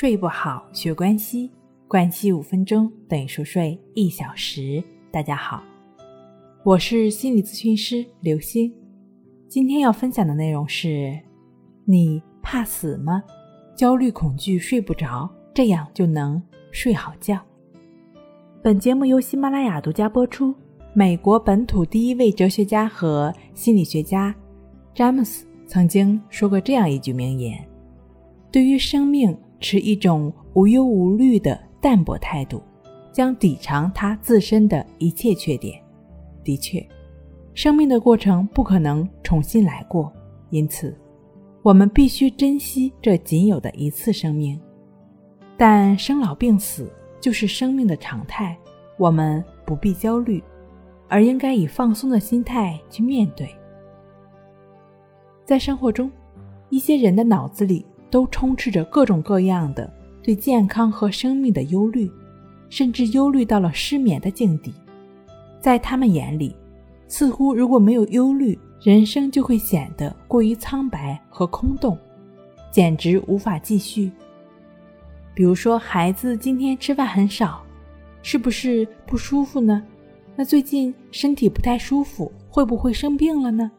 睡不好，学关系，关系五分钟等于熟睡一小时。大家好，我是心理咨询师刘星。今天要分享的内容是：你怕死吗？焦虑恐惧睡不着，这样就能睡好觉。本节目由喜马拉雅独家播出。美国本土第一位哲学家和心理学家詹姆斯曾经说过这样一句名言：“对于生命。”持一种无忧无虑的淡泊态度，将抵偿他自身的一切缺点。的确，生命的过程不可能重新来过，因此，我们必须珍惜这仅有的一次生命。但生老病死就是生命的常态，我们不必焦虑，而应该以放松的心态去面对。在生活中，一些人的脑子里。都充斥着各种各样的对健康和生命的忧虑，甚至忧虑到了失眠的境地。在他们眼里，似乎如果没有忧虑，人生就会显得过于苍白和空洞，简直无法继续。比如说，孩子今天吃饭很少，是不是不舒服呢？那最近身体不太舒服，会不会生病了呢？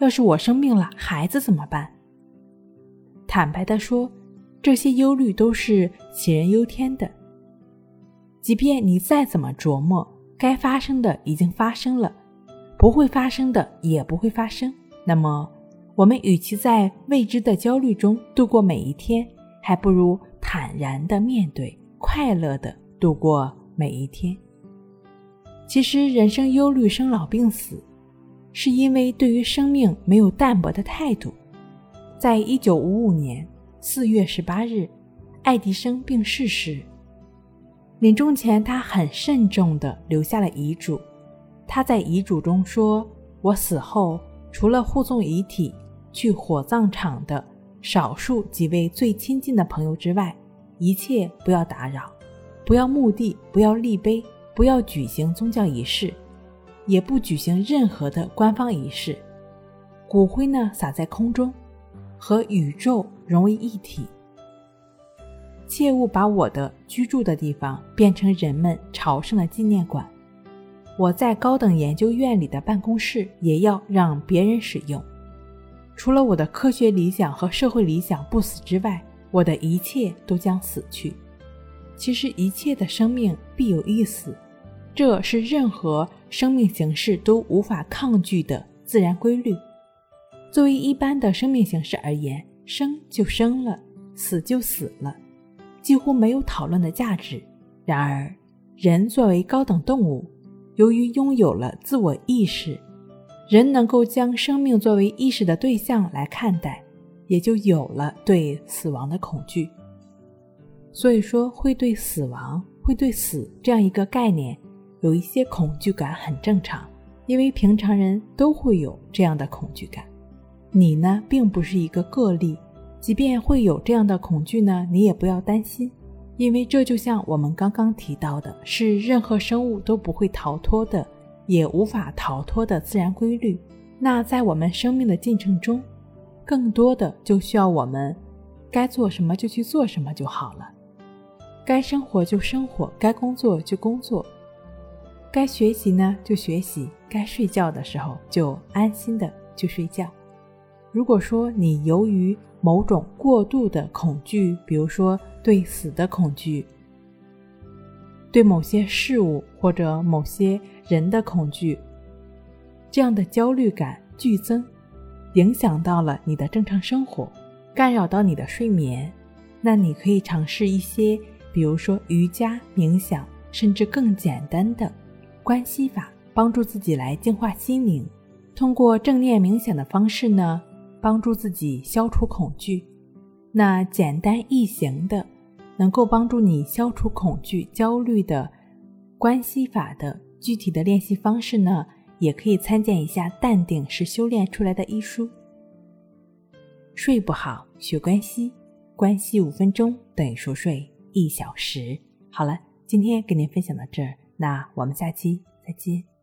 要是我生病了，孩子怎么办？坦白地说，这些忧虑都是杞人忧天的。即便你再怎么琢磨，该发生的已经发生了，不会发生的也不会发生。那么，我们与其在未知的焦虑中度过每一天，还不如坦然地面对，快乐地度过每一天。其实，人生忧虑、生老病死，是因为对于生命没有淡泊的态度。在一九五五年四月十八日，爱迪生病逝时，临终前他很慎重地留下了遗嘱。他在遗嘱中说：“我死后，除了护送遗体去火葬场的少数几位最亲近的朋友之外，一切不要打扰，不要墓地，不要立碑，不要举行宗教仪式，也不举行任何的官方仪式。骨灰呢，撒在空中。”和宇宙融为一体。切勿把我的居住的地方变成人们朝圣的纪念馆。我在高等研究院里的办公室也要让别人使用。除了我的科学理想和社会理想不死之外，我的一切都将死去。其实，一切的生命必有一死，这是任何生命形式都无法抗拒的自然规律。作为一般的生命形式而言，生就生了，死就死了，几乎没有讨论的价值。然而，人作为高等动物，由于拥有了自我意识，人能够将生命作为意识的对象来看待，也就有了对死亡的恐惧。所以说，会对死亡、会对死这样一个概念有一些恐惧感，很正常，因为平常人都会有这样的恐惧感。你呢，并不是一个个例，即便会有这样的恐惧呢，你也不要担心，因为这就像我们刚刚提到的，是任何生物都不会逃脱的，也无法逃脱的自然规律。那在我们生命的进程中，更多的就需要我们该做什么就去做什么就好了，该生活就生活，该工作就工作，该学习呢就学习，该睡觉的时候就安心的去睡觉。如果说你由于某种过度的恐惧，比如说对死的恐惧，对某些事物或者某些人的恐惧，这样的焦虑感剧增，影响到了你的正常生活，干扰到你的睡眠，那你可以尝试一些，比如说瑜伽、冥想，甚至更简单的关系法，帮助自己来净化心灵。通过正念冥想的方式呢。帮助自己消除恐惧，那简单易行的，能够帮助你消除恐惧、焦虑的关系法的具体的练习方式呢，也可以参见一下《淡定是修炼出来的》一书。睡不好学关系，关系五分钟等于熟睡一小时。好了，今天跟您分享到这儿，那我们下期再见。